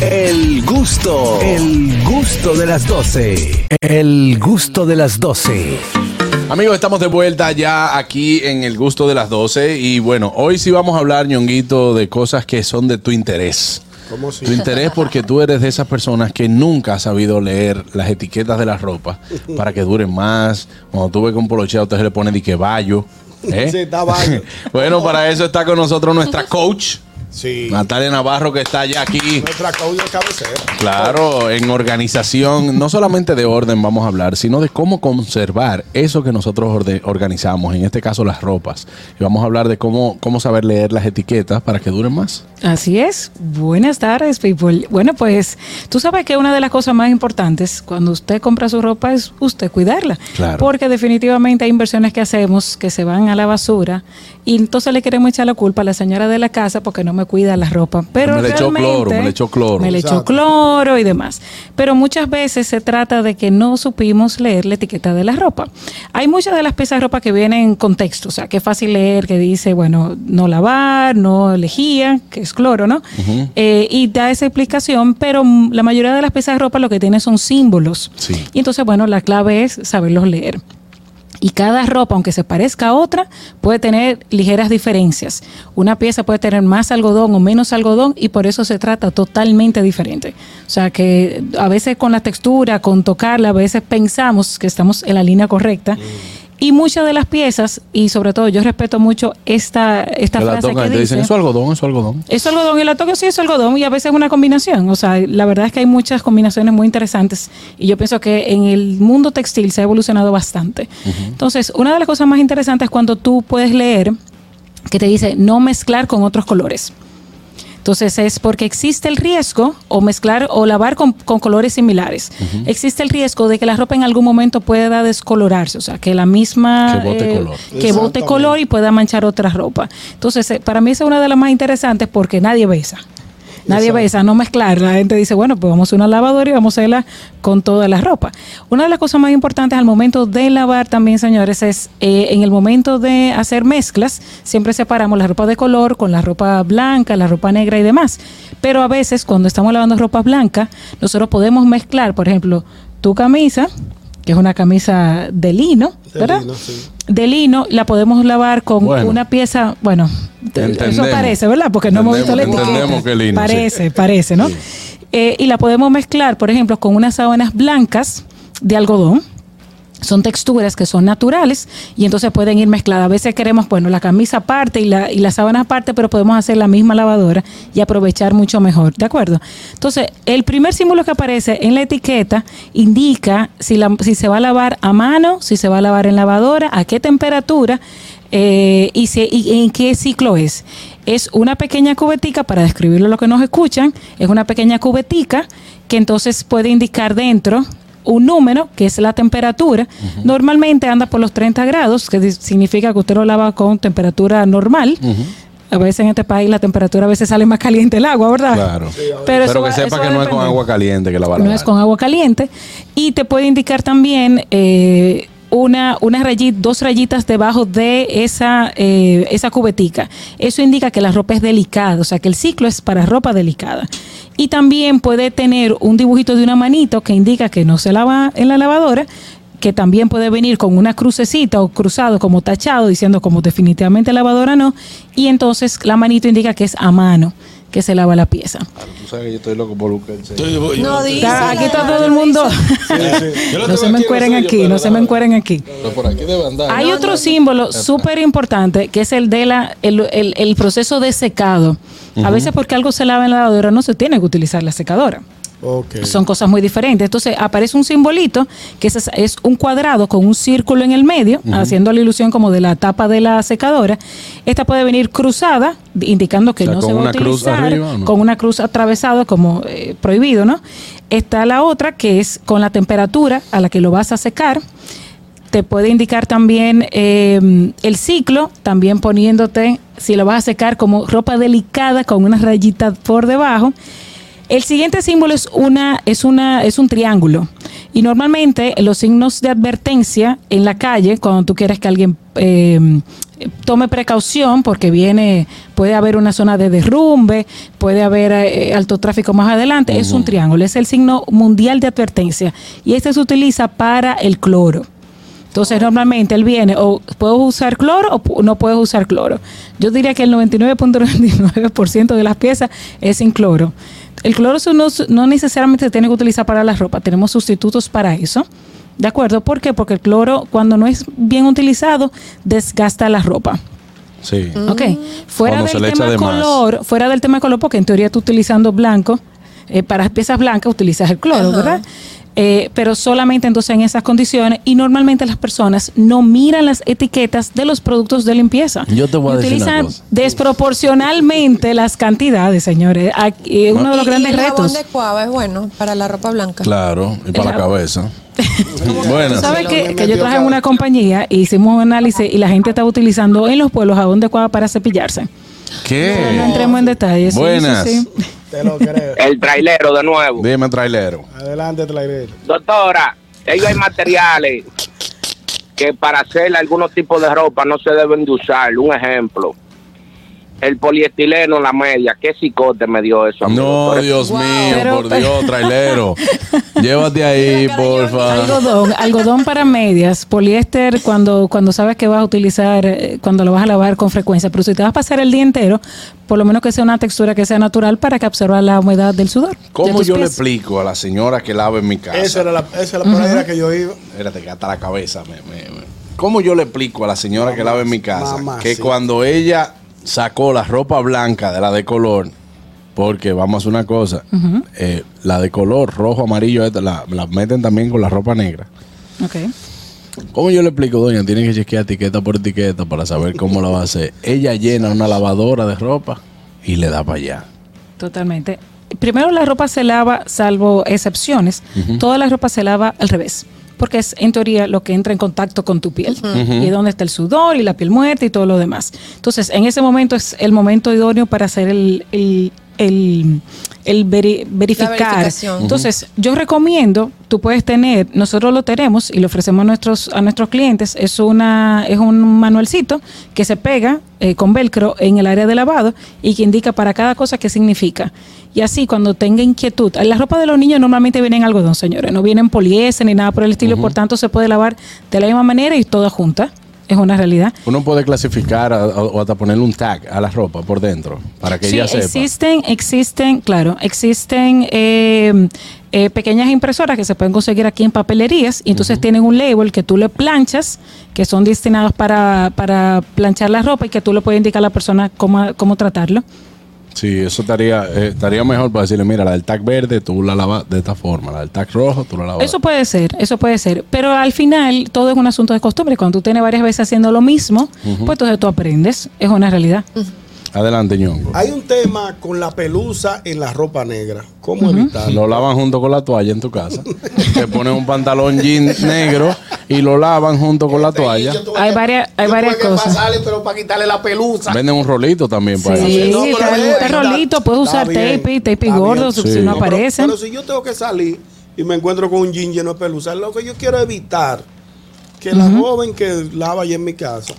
El gusto, el gusto de las 12. El gusto de las 12. Amigos, estamos de vuelta ya aquí en el gusto de las 12 y bueno, hoy sí vamos a hablar, ñonguito, de cosas que son de tu interés. ¿Cómo si? Tu interés porque tú eres de esas personas que nunca has sabido leer las etiquetas de la ropa para que duren más. Cuando tú ves que un polocheo usted se le pone de que vallo. ¿eh? Sí, está bueno, para eso está con nosotros nuestra coach, Sí. Natalia Navarro, que está ya aquí. Nuestra de cabecera. Claro, en organización, no solamente de orden vamos a hablar, sino de cómo conservar eso que nosotros organizamos, en este caso las ropas. Y vamos a hablar de cómo, cómo saber leer las etiquetas para que duren más. Así es. Buenas tardes, people. Bueno, pues tú sabes que una de las cosas más importantes cuando usted compra su ropa es usted cuidarla. Claro. Porque definitivamente hay inversiones que hacemos que se van a la basura y entonces le queremos echar la culpa a la señora de la casa porque no me cuida la ropa. Pero Me le echó realmente- cloro, me le echó cloro. Me le echó cloro y demás. Pero muchas veces se trata de que no supimos leer la etiqueta de la ropa. Hay muchas de las piezas de ropa que vienen en contexto, o sea, que es fácil leer, que dice, bueno, no lavar, no lejía, que es cloro, ¿no? Eh, y da esa explicación, pero la mayoría de las piezas de ropa lo que tiene son símbolos. Sí. Y entonces, bueno, la clave es saberlos leer. Y cada ropa, aunque se parezca a otra, puede tener ligeras diferencias. Una pieza puede tener más algodón o menos algodón y por eso se trata totalmente diferente. O sea que a veces con la textura, con tocarla, a veces pensamos que estamos en la línea correcta. Y muchas de las piezas, y sobre todo yo respeto mucho esta, esta la frase tocan que te dicen, dice, eso es algodón, eso es algodón. es algodón y la sí es algodón y a veces es una combinación. O sea, la verdad es que hay muchas combinaciones muy interesantes y yo pienso que en el mundo textil se ha evolucionado bastante. Entonces, una de las cosas más interesantes es cuando tú puedes leer que te dice no mezclar con otros colores. Entonces es porque existe el riesgo o mezclar o lavar con, con colores similares. Existe el riesgo de que la ropa en algún momento pueda descolorarse, o sea, que la misma Que bote color. que bote color y pueda manchar otra ropa. Entonces, eh, para mí esa es una de las más interesantes porque nadie besa. Nadie Exacto. besa, no mezclar. La gente dice, bueno, pues vamos a una lavadora y vamos a hacerla con toda la ropa. Una de las cosas más importantes al momento de lavar también, señores, es eh, en el momento de hacer mezclas, siempre separamos la ropa de color con la ropa blanca, la ropa negra y demás. Pero a veces, cuando estamos lavando ropa blanca, nosotros podemos mezclar, por ejemplo, tu camisa, que es una camisa de lino, De ¿verdad? lino, sí. De lino, la podemos lavar con Bueno. una pieza, bueno, eso parece, ¿verdad? Porque no hemos visto la etiqueta. lino, Parece, parece, ¿no? Eh, y la podemos mezclar, por ejemplo, con unas sábanas blancas de algodón. Son texturas que son naturales y entonces pueden ir mezcladas. A veces queremos, bueno, la camisa aparte y la, y la sábana aparte, pero podemos hacer la misma lavadora y aprovechar mucho mejor, ¿de acuerdo? Entonces, el primer símbolo que aparece en la etiqueta indica si, la- si se va a lavar a mano, si se va a lavar en lavadora, a qué temperatura eh, y, si- y en qué ciclo es. Es una pequeña cubetica, para describirlo a los que nos escuchan, es una pequeña cubetica que entonces puede indicar dentro un número, que es la temperatura. Normalmente anda por los 30 grados, que significa que usted lo lava con temperatura normal. A veces en este país la temperatura a veces sale más caliente el agua, ¿verdad? Claro. Pero, que sepa que no es con agua caliente que la va a No es con agua caliente. Y te puede indicar también eh, una, una dos rayitas debajo de esa, eh, esa cubetica. Eso indica que la ropa es delicada, o sea que el ciclo es para ropa delicada. Y también puede tener un dibujito de una manito que indica que no se lava en la lavadora que también puede venir con una crucecita o cruzado como tachado diciendo como definitivamente lavadora no. Y entonces la manito indica que es a mano que se lava la pieza. Tú sabes que yo estoy loco por buscar el No dice. Aquí está todo el mundo. No se me encueren aquí, no se me encueren aquí. Pero por aquí debe andar. Hay otro símbolo súper importante que es el de la el, el- el proceso de secado. A veces porque algo se lava en la lavadora no se tiene que utilizar la secadora. Son cosas muy diferentes. Entonces aparece un simbolito que es, es un cuadrado con un círculo en el medio, haciendo la ilusión como de la tapa de la secadora. Esta puede venir cruzada, indicando que O sea, no se va a cruz utilizar, arriba, ¿o no? con una cruz atravesada como eh, prohibido, ¿no? Está la otra que es con la temperatura a la que lo vas a secar. Te puede indicar también eh, el ciclo, también poniéndote, si lo vas a secar como ropa delicada con unas rayitas por debajo. El siguiente símbolo es una, es una, es un triángulo. Y normalmente los signos de advertencia en la calle, cuando tú quieres que alguien eh, tome precaución porque viene, puede haber una zona de derrumbe, puede haber eh, alto tráfico más adelante. Es un triángulo, es el signo mundial de advertencia y este se utiliza para el cloro. Entonces, normalmente él viene o puedes usar cloro o no puedes usar cloro. Yo diría que el 99.99% de las piezas es sin cloro. El cloro no, no necesariamente se tiene que utilizar para la ropa, tenemos sustitutos para eso. ¿De acuerdo? ¿Por qué? Porque el cloro, cuando no es bien utilizado, desgasta la ropa. Sí. Ok. Fuera Cuando se le del tema de más. color, fuera del tema color, porque en teoría tú utilizando blanco, eh, para piezas blancas utilizas el cloro, ¿verdad? Eh, pero solamente entonces en esas condiciones y normalmente las personas no miran las etiquetas de los productos de limpieza. Yo te voy a decir una utilizan cosa. desproporcionalmente las cantidades, señores. Aquí, uno de los Y- grandes y el jabón retos. de cuava es bueno para la ropa blanca. Claro, y para la El cabeza. Bueno, sabes que, yo traje en una compañía y hicimos un análisis y la gente estaba utilizando en los pueblos jabón de cuava para cepillarse. No ¿qué? entremos en detalles. sí, Buenas. sí, sí. Te lo creo. El trailero de nuevo. Dime, trailero. Adelante, trailero. Doctora, ellos hay materiales que para hacer algunos tipos de ropa no se deben de usar. Un ejemplo, el poliestileno, la media. ¿Qué cicote me dio eso? a mí, No? Dios Wow. mío, Pero- por Dios, trailero. Llévate ahí, porfa. Algodón, algodón para medias, poliéster cuando, cuando sabes que vas a utilizar, eh, cuando lo vas a lavar con frecuencia, pero si te vas a pasar el día entero, por lo menos que sea una textura que sea natural para que absorba la humedad del sudor. ¿Cómo yo le explico a la señora que lava en mi casa? Esa era la, esa era la que yo iba. Espérate, que hasta la cabeza me, me- me- ¿Cómo yo le explico a la señora que lava en mi casa Mamá, que sí. cuando ella sacó la ropa blanca de la de color, porque vamos a hacer una cosa, eh, la de color rojo, amarillo, esta, la, la meten también con la ropa negra. Ok. ¿Cómo yo le explico, doña? Tiene que chequear etiqueta por etiqueta para saber cómo la va a hacer. Ella llena una lavadora de ropa y le da para allá. Totalmente. Primero la ropa se lava, salvo excepciones, toda la ropa se lava al revés. Porque es en teoría lo que entra en contacto con tu piel. Y es donde está el sudor y la piel muerta y todo lo demás. Entonces, en ese momento es el momento idóneo para hacer el, el, el- el veri- verificar. Entonces, yo recomiendo, tú puedes tener, nosotros lo tenemos y lo ofrecemos a nuestros, a nuestros clientes, es una, es un manualcito que se pega eh, con velcro en el área de lavado y que indica para cada cosa qué significa. Y así, cuando tenga inquietud, la ropa de los niños normalmente viene en algodón, señores, no viene en poliéster ni nada por el estilo, por tanto se puede lavar de la misma manera y toda junta. Es una realidad. Uno puede clasificar a- a- o hasta ponerle un tag a la ropa por dentro para que Sí, ella sepa. existen, existen, claro, existen eh, eh, pequeñas impresoras que se pueden conseguir aquí en papelerías y entonces tienen un label que tú le planchas, que son destinados para, para planchar la ropa y que tú le puedes indicar a la persona cómo, cómo tratarlo. Sí, eso estaría, eh, estaría mejor para decirle, mira, la del tag verde tú la lavas de esta forma, la del tag rojo tú la lavas. Eso puede ser, eso puede ser, pero al final todo es un asunto de costumbre. Cuando tú tienes varias veces haciendo lo mismo, pues entonces tú aprendes, es una realidad. Adelante, ñongo. Hay un tema con la pelusa en la ropa negra. ¿Cómo evitarlo? Lo lavan junto con la toalla en tu casa. Te ponen un pantalón jean negro y lo lavan junto con la toalla. Hay varias- hay varias cosas. pero para quitarle la pelusa. Venden un rolito también para Sí, eso. No, rolito, puedes usar bien, tape, tape gordo, si Sí. no pero- aparecen. Pero, si yo tengo que salir y me encuentro con un jean lleno de pelusa, lo que yo quiero evitar que la joven que lava allí en mi casa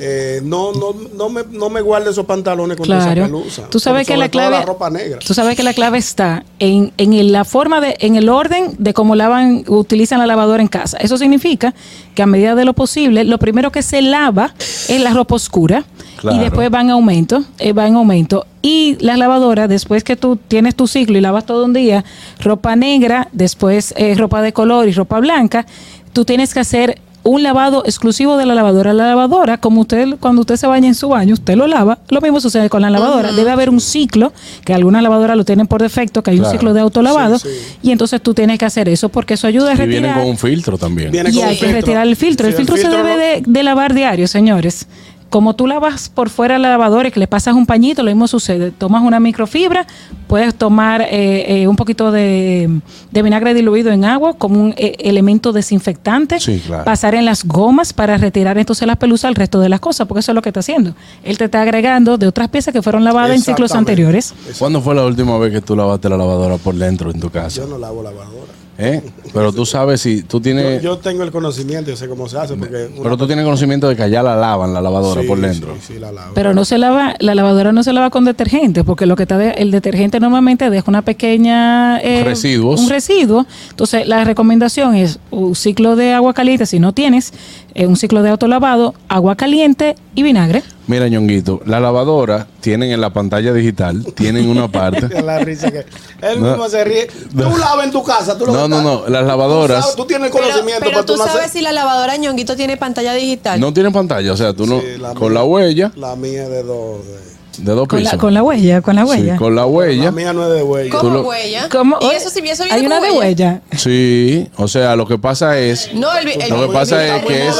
eh, no, no, no, me, no me guarde esos pantalones con esa Claro. pelusa. Tú sabes Sobre que la clave la ropa negra. Tú sabes que la clave está en, en el- la forma de en el orden de cómo lavan utilizan la lavadora en casa. Eso significa que a medida de lo posible, lo primero que se lava es la ropa oscura Claro. y después va en aumento, eh, va en aumento y las lavadoras después que tú tienes tu ciclo y lavas todo un día ropa negra, después eh, ropa de color y ropa blanca, tú tienes que hacer un lavado exclusivo de la lavadora. La lavadora, como usted, cuando usted se baña en su baño, usted lo lava. Lo mismo sucede con la lavadora. Debe haber un ciclo, que algunas lavadoras lo tienen por defecto, que hay Claro. un ciclo de autolavado. Sí, sí. Y entonces tú tienes que hacer eso porque eso ayuda a Y vienen retirar. con un filtro también. Viene Y con hay un que filtro. retirar el filtro. Sí, el filtro se filtro debe no- de, de lavar diario, señores. Como tú lavas por fuera la lavadora y que le pasas un pañito, lo mismo sucede. Tomas una microfibra, puedes tomar eh, eh, un poquito de, de vinagre diluido en agua como un eh, elemento desinfectante, Sí, claro. pasar en las gomas para retirar entonces las pelusas al resto de las cosas, porque eso es lo que está haciendo. Él te está agregando de otras piezas que fueron lavadas en ciclos anteriores. ¿Cuándo fue la última vez que tú lavaste la lavadora por dentro en tu casa? Yo no lavo lavadora. ¿Eh? Pero tú sabes si tú tienes. yo tengo el conocimiento, yo sé cómo se hace. Porque una- pero tú tienes conocimiento de que allá la lavan la lavadora Sí, por dentro. Sí, sí, la lavo. Pero no se lava, la lavadora no se lava con detergente, porque lo que está de- el detergente normalmente deja una pequeña eh, Residuos. un residuo. Entonces, la recomendación es un ciclo de agua caliente, si no tienes, eh, un ciclo de autolavado, agua caliente y vinagre. Mira, ñonguito, la lavadora tienen en la pantalla digital, tienen una parte. la risa que él No. mismo se ríe. Tú lavas en tu casa, tú lo No, no, no, las lavadoras- Tú, sabes, tú tienes Pero, conocimiento, pero pero tú no sabes si la lavadora ñonguito tiene pantalla digital. No tienen pantalla, o sea, tú no. La con mía. la huella La mía es de dos. de- de dos Con pisos. la, con la huella, con la Sí, huella. con la huella. La mía no es de huella. ¿Cómo lo- huella? ¿Cómo? Y eso sí, eso Hay una de huella. Sí, o sea, lo que pasa es. No, el, el- Lo que pasa es que es,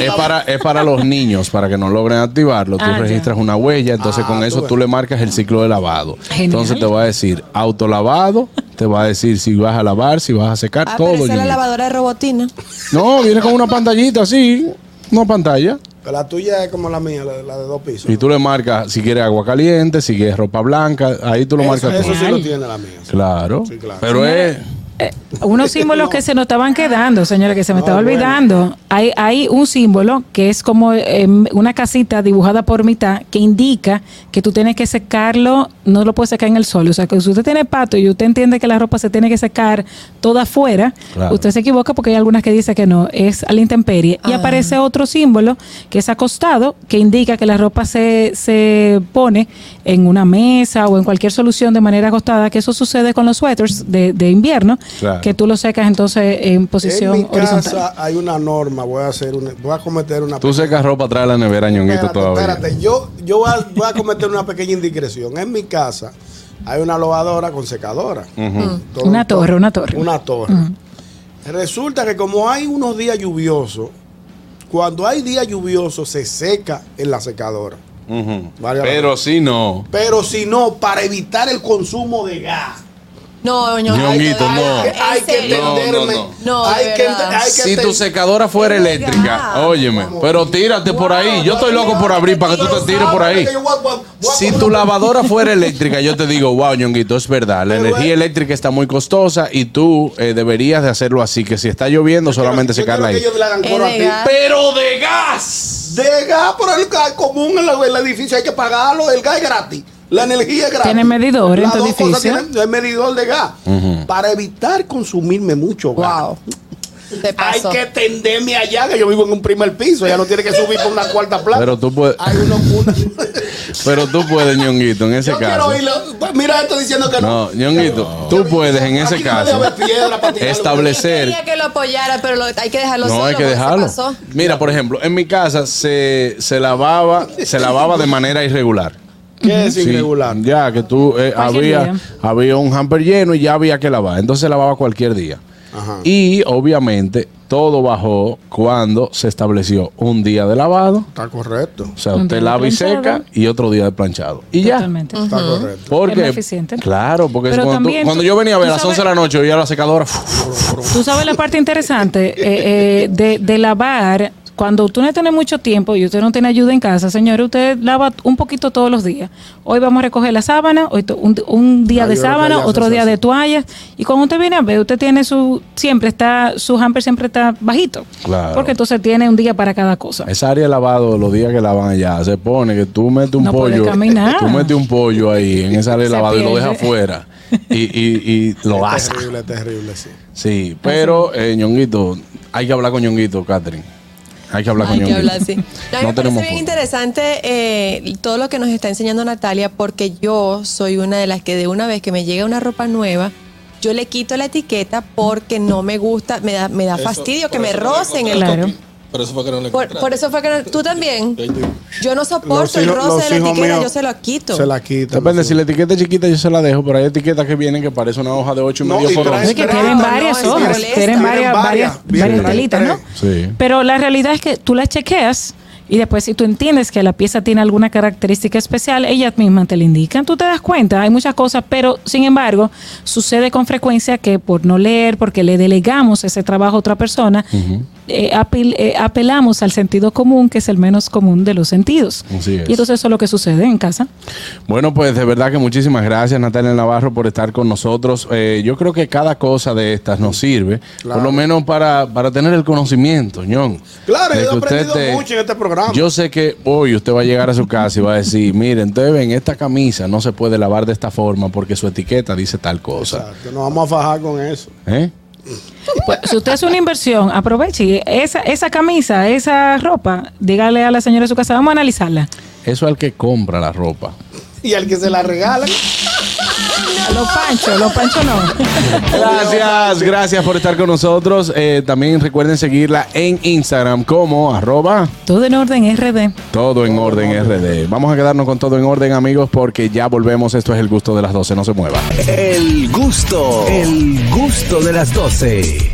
es para, es para los niños, para que no logren activarlo. Tú Ah, ya. registras una huella, entonces Ah, con eso tú le marcas el ciclo de lavado. Genial. Entonces te va a decir autolavado, te va a decir si vas a lavar, si vas a secar, Ah, todo. pero esa es la lavadora de robotina. No, viene con una pantallita así, una pantalla. La tuya es como la mía, la, la de dos pisos. Y tú le marcas si quieres agua caliente, si quieres ropa blanca, ahí tú lo eso, marcas eso todo. sí lo tiene la mía. Claro. Sí, claro. Pero es. Eh, unos símbolos que se nos estaban quedando, señora, que se me No, estaba bueno. olvidando. Hay, hay un símbolo que es como eh, una casita dibujada por mitad que indica que tú tienes que secarlo, no lo puedes secar en el sol. O sea, que si usted tiene pato y usted entiende que la ropa se tiene que secar toda afuera, Claro. usted se equivoca porque hay algunas que dicen que no, es a la intemperie. Y Ah. aparece otro símbolo que es acostado, que indica que la ropa se, se pone en una mesa o en cualquier solución de manera acostada, que eso sucede con los suéteres de, de invierno, Claro. que tú lo secas entonces en posición En mi horizontal. casa hay una norma, voy a hacer una, voy a cometer una Tú secas ropa atrás de la nevera, ñonguito, Espérate, todavía. espérate. Yo, yo voy, a, voy a cometer una pequeña indiscreción. En mi casa hay una lavadora con secadora. Todo- Una todo- torre, una torre. Una torre. Resulta que como hay unos días lluviosos, cuando hay días lluviosos se seca en la secadora. Vale, Pero si no. Pero si no, para evitar el consumo de gas. No, ñonguito. Ñonguito, no. ¿en Hay que? No, no, entenderme. no. No, hay, que, verdad. hay que Si tu secadora fuera eléctrica, óyeme, pero tírate por ahí. Yo estoy loco por abrir para que tú te tires por ahí. Si tu lavadora fuera eléctrica, yo te digo, wow, ñonguito, es verdad. La Pero energía eléctrica está muy costosa y tú eh, deberías de hacerlo así, que si está lloviendo, solamente secarla ahí. Pero de gas. De gas, por el gas común en la- el edificio hay que pagarlo, el gas es gratis. La energía es gratis. Tiene medidor en Las tu dos cosas edificio. tienen- el medidor de gas. Para evitar consumirme mucho gas. Wow. Hay que tenderme allá, que yo vivo en un primer piso, ya no tiene que subir por una cuarta planta. Pero tú puedes, Hay uno, una- pero tú puedes, ñonguito, en ese yo caso. quiero oírlo. Mira esto diciendo que no. No, ñonguito, tú puedes en ese Aquí no caso establecer Quería que lo apoyara, pero lo- hay que dejarlo No solo. hay que dejarlo. Mira, por ejemplo, en mi casa se, se lavaba, se lavaba de manera irregular. ¿Qué es Sí, irregular? Ya que tú eh, había, día. había un hamper lleno y ya había que lavar. Entonces se lavaba cualquier día. Ajá. Y obviamente todo bajó cuando se estableció un día de lavado. Está correcto. O sea, Un usted lava y seca y otro día de planchado. Y ya. Totalmente. Está correcto. Porque, Es más eficiente. Claro, porque cuando, tú- cuando yo venía a ver a las 11 de la noche, oía la secadora. Tú sabes la parte interesante eh, eh, de, de lavar. Cuando tú no tienes mucho tiempo y usted no tiene ayuda en casa, señores, usted lava un poquito todos los días. Hoy vamos a recoger la sábana, hoy to- un, un día Ah, de sábana, otro día hace de toallas. Y cuando usted viene a ver, usted tiene su, siempre está, su hamper siempre está bajito. Claro. Porque entonces tiene un día para cada cosa. Esa área de lavado, los días que lavan allá, se pone que tú metes un No pollo. caminar. Tú metes un pollo ahí en esa área de lavado y lo dejas afuera. Y, y, y lo Es asa. terrible, es terrible, sí. Sí, pero, eh, ñonguito, hay que hablar con ñonguito, Catherine. Hay que hablar Hay con que ñonguito. hablar así. No, a mí No me parece bien forma. interesante eh, todo lo que nos está enseñando Natalia, porque yo soy una de las que de una vez que me llega una ropa nueva, yo le quito la etiqueta porque no me gusta, me da, me da fastidio que me rocen el Claro. Por eso fue que no le por, por eso fue que no- tú también. Yo no soporto el hijos- roce de la hijos etiqueta, míos yo se lo quito. Se la quita. Depende, si la etiqueta es chiquita yo se la dejo, pero hay etiquetas que vienen que parece una hoja de 8 y No, medio y por once. Es que tienen no, varias es hojas, molesta. tienen varias, Tienen varias, telitas, ¿no? Sí. Pero la realidad es que tú la chequeas y después si tú entiendes que la pieza tiene alguna característica especial, ellas mismas te la indican, tú te das cuenta, hay muchas cosas, pero sin embargo, sucede con frecuencia que por no leer, porque le delegamos ese trabajo a otra persona, eh, apel- eh, apelamos al sentido común, que es el menos común de los sentidos. Así es. Y entonces eso es lo que sucede en casa. Bueno, pues de verdad que muchísimas gracias Natalia Navarro por estar con nosotros. Eh, yo creo que cada cosa de estas nos sirve, por lo menos para, para tener el conocimiento, ñón. Claro, yo he aprendido te- mucho en este programa. Yo sé que hoy usted va a llegar a su casa y va a decir, miren, ustedes ven, esta camisa no se puede lavar de esta forma porque su etiqueta dice tal cosa. Exacto, nos vamos a fajar con eso. ¿Eh? Pues, si usted hace una inversión, aproveche esa, esa camisa, esa ropa, dígale a la señora de su casa, vamos a analizarla. Eso al que compra la ropa. Y al que se la Los panchos, los panchos no. Gracias, gracias por estar con nosotros. Eh, también recuerden seguirla en Instagram como arroba Todo en orden, RD. todo en orden RD. Vamos a quedarnos con todo en orden amigos porque ya volvemos. Esto es el gusto de las 12, no se mueva. El gusto, el gusto de las 12.